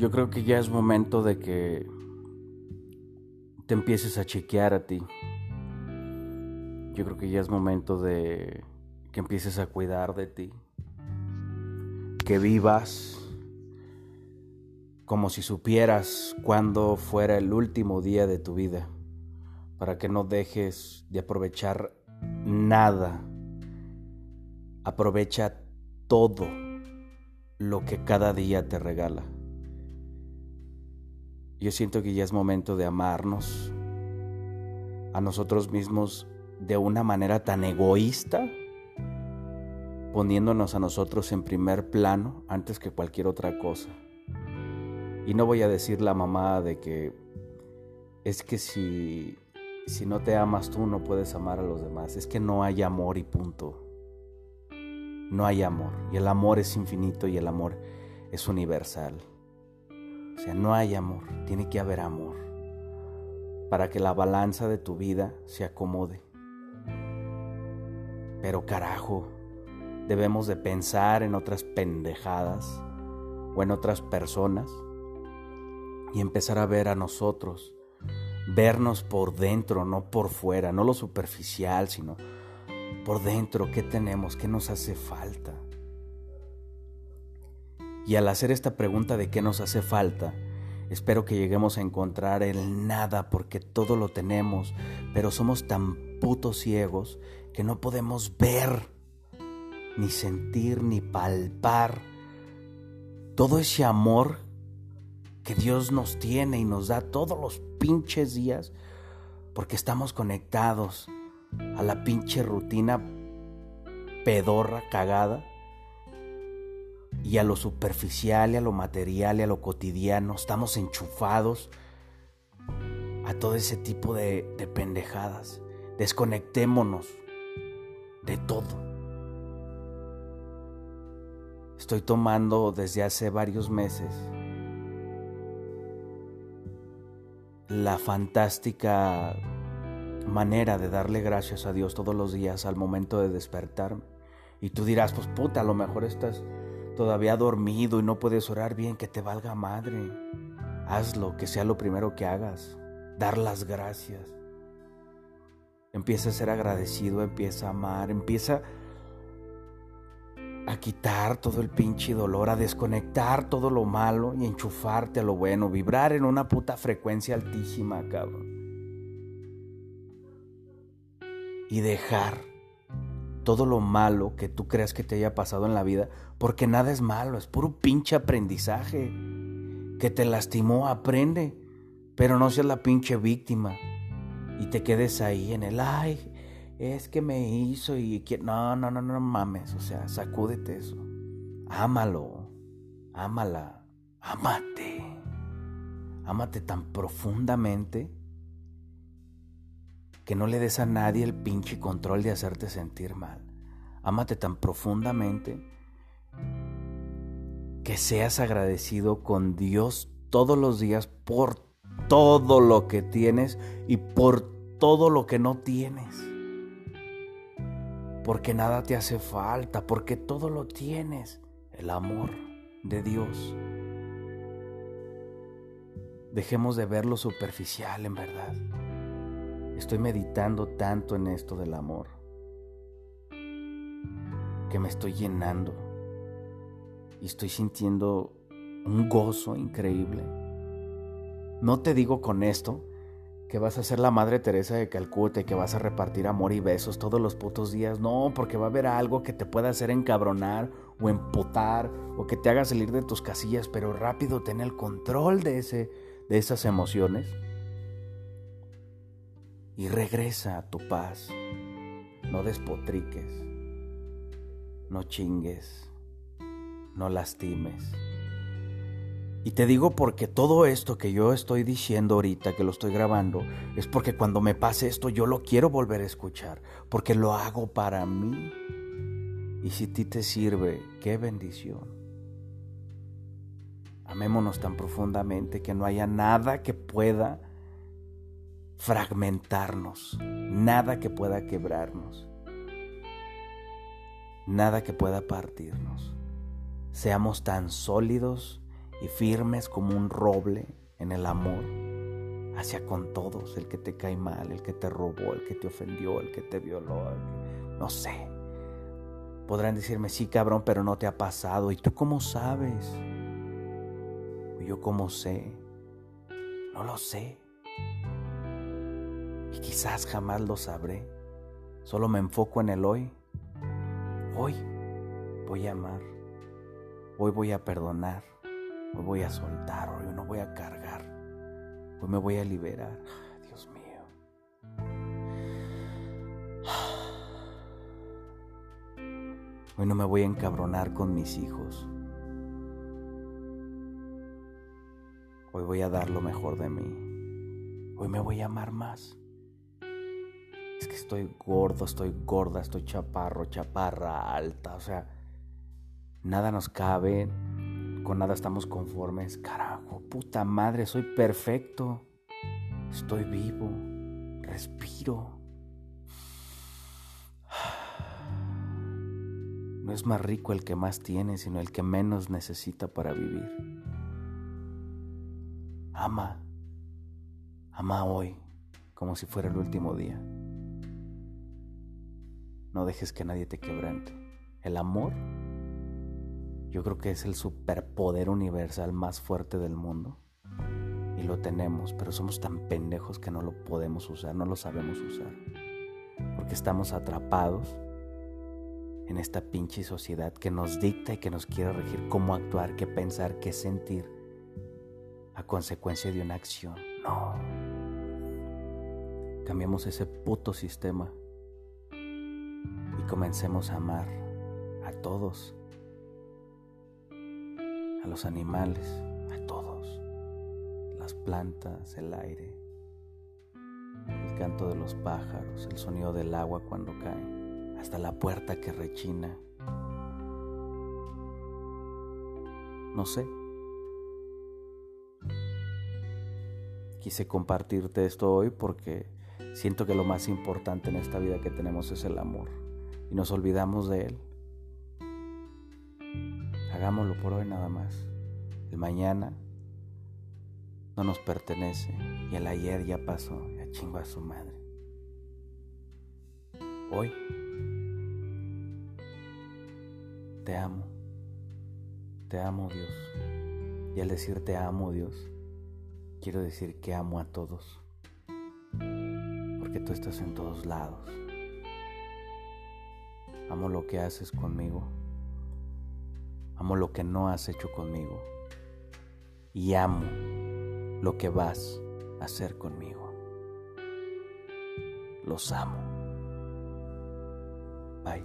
Yo creo que ya es momento de que te empieces a chequear a ti. Yo creo que ya es momento de que empieces a cuidar de ti. Que vivas como si supieras cuándo fuera el último día de tu vida, para que no dejes de aprovechar nada. Aprovecha todo lo que cada día te regala. Yo siento que ya es momento de amarnos a nosotros mismos de una manera tan egoísta, poniéndonos a nosotros en primer plano antes que cualquier otra cosa. Y no voy a decir la mamá de que es que si, si no te amas tú no puedes amar a los demás. Es que no hay amor y punto. No hay amor. Y el amor es infinito y el amor es universal. O sea, no hay amor, tiene que haber amor para que la balanza de tu vida se acomode. Pero carajo, debemos de pensar en otras pendejadas o en otras personas y empezar a ver a nosotros, vernos por dentro, no por fuera, no lo superficial, sino por dentro, qué tenemos, qué nos hace falta. Y al hacer esta pregunta de qué nos hace falta, espero que lleguemos a encontrar el nada porque todo lo tenemos, pero somos tan putos ciegos que no podemos ver, ni sentir, ni palpar todo ese amor que Dios nos tiene y nos da todos los pinches días porque estamos conectados a la pinche rutina pedorra, cagada y a lo superficial y a lo material y a lo cotidiano. Estamos enchufados a todo ese tipo de, de pendejadas. Desconectémonos de todo. Estoy tomando desde hace varios meses la fantástica manera de darle gracias a Dios todos los días al momento de despertarme. Y tú dirás, pues puta, a lo mejor estás todavía dormido y no puedes orar bien, que te valga madre. Hazlo, que sea lo primero que hagas. Dar las gracias. Empieza a ser agradecido, empieza a amar, empieza a quitar todo el pinche dolor, a desconectar todo lo malo y enchufarte a lo bueno, vibrar en una puta frecuencia altísima, cabrón. Y dejar todo lo malo que tú creas que te haya pasado en la vida, porque nada es malo, es puro pinche aprendizaje. Que te lastimó, aprende, pero no seas la pinche víctima y te quedes ahí en el ay, es que me hizo y no, no, no, no mames, o sea, sacúdete eso. Ámalo, ámala, ámate. Ámate tan profundamente que no le des a nadie el pinche control de hacerte sentir mal. Ámate tan profundamente que seas agradecido con Dios todos los días por todo lo que tienes y por todo lo que no tienes. Porque nada te hace falta, porque todo lo tienes, el amor de Dios. Dejemos de ver lo superficial en verdad. Estoy meditando tanto en esto del amor que me estoy llenando y estoy sintiendo un gozo increíble. No te digo con esto que vas a ser la Madre Teresa de Calcuta y que vas a repartir amor y besos todos los putos días. No, porque va a haber algo que te pueda hacer encabronar o emputar o que te haga salir de tus casillas, pero rápido ten el control de, ese, de esas emociones y regresa a tu paz. No despotriques, no chingues, no lastimes. Y te digo porque todo esto que yo estoy diciendo ahorita, que lo estoy grabando, es porque cuando me pase esto yo lo quiero volver a escuchar, porque lo hago para mí. Y si a ti te sirve, qué bendición. Amémonos tan profundamente que no haya nada que pueda fragmentarnos, nada que pueda quebrarnos, nada que pueda partirnos. Seamos tan sólidos y firmes como un roble en el amor hacia con todos, el que te cae mal, el que te robó, el que te ofendió, el que te violó, no sé. Podrán decirme, sí cabrón, pero no te ha pasado. ¿Y tú cómo sabes? ¿Yo cómo sé? No lo sé. Quizás jamás lo sabré. Solo me enfoco en el hoy. Hoy voy a amar. Hoy voy a perdonar. Hoy voy a soltar. Hoy no voy a cargar. Hoy me voy a liberar. Dios mío. Hoy no me voy a encabronar con mis hijos. Hoy voy a dar lo mejor de mí. Hoy me voy a amar más. Es que estoy gordo, estoy gorda, estoy chaparro, chaparra, alta. O sea, nada nos cabe, con nada estamos conformes. Carajo, puta madre, soy perfecto. Estoy vivo, respiro. No es más rico el que más tiene, sino el que menos necesita para vivir. Ama, ama hoy como si fuera el último día. No dejes que nadie te quebrante. El amor, yo creo que es el superpoder universal más fuerte del mundo. Y lo tenemos, pero somos tan pendejos que no lo podemos usar, no lo sabemos usar. Porque estamos atrapados en esta pinche sociedad que nos dicta y que nos quiere regir cómo actuar, qué pensar, qué sentir a consecuencia de una acción. No. Cambiemos ese puto sistema comencemos a amar a todos, a los animales, a todos, las plantas, el aire, el canto de los pájaros, el sonido del agua cuando cae, hasta la puerta que rechina. No sé. Quise compartirte esto hoy porque siento que lo más importante en esta vida que tenemos es el amor y nos olvidamos de él. Hagámoslo por hoy nada más. El mañana no nos pertenece y el ayer ya pasó, ya chingo a su madre. Hoy te amo, te amo Dios. Y al decir te amo Dios, quiero decir que amo a todos, porque tú estás en todos lados. Amo lo que haces conmigo, amo lo que no has hecho conmigo y amo lo que vas a hacer conmigo. Los amo. Bye.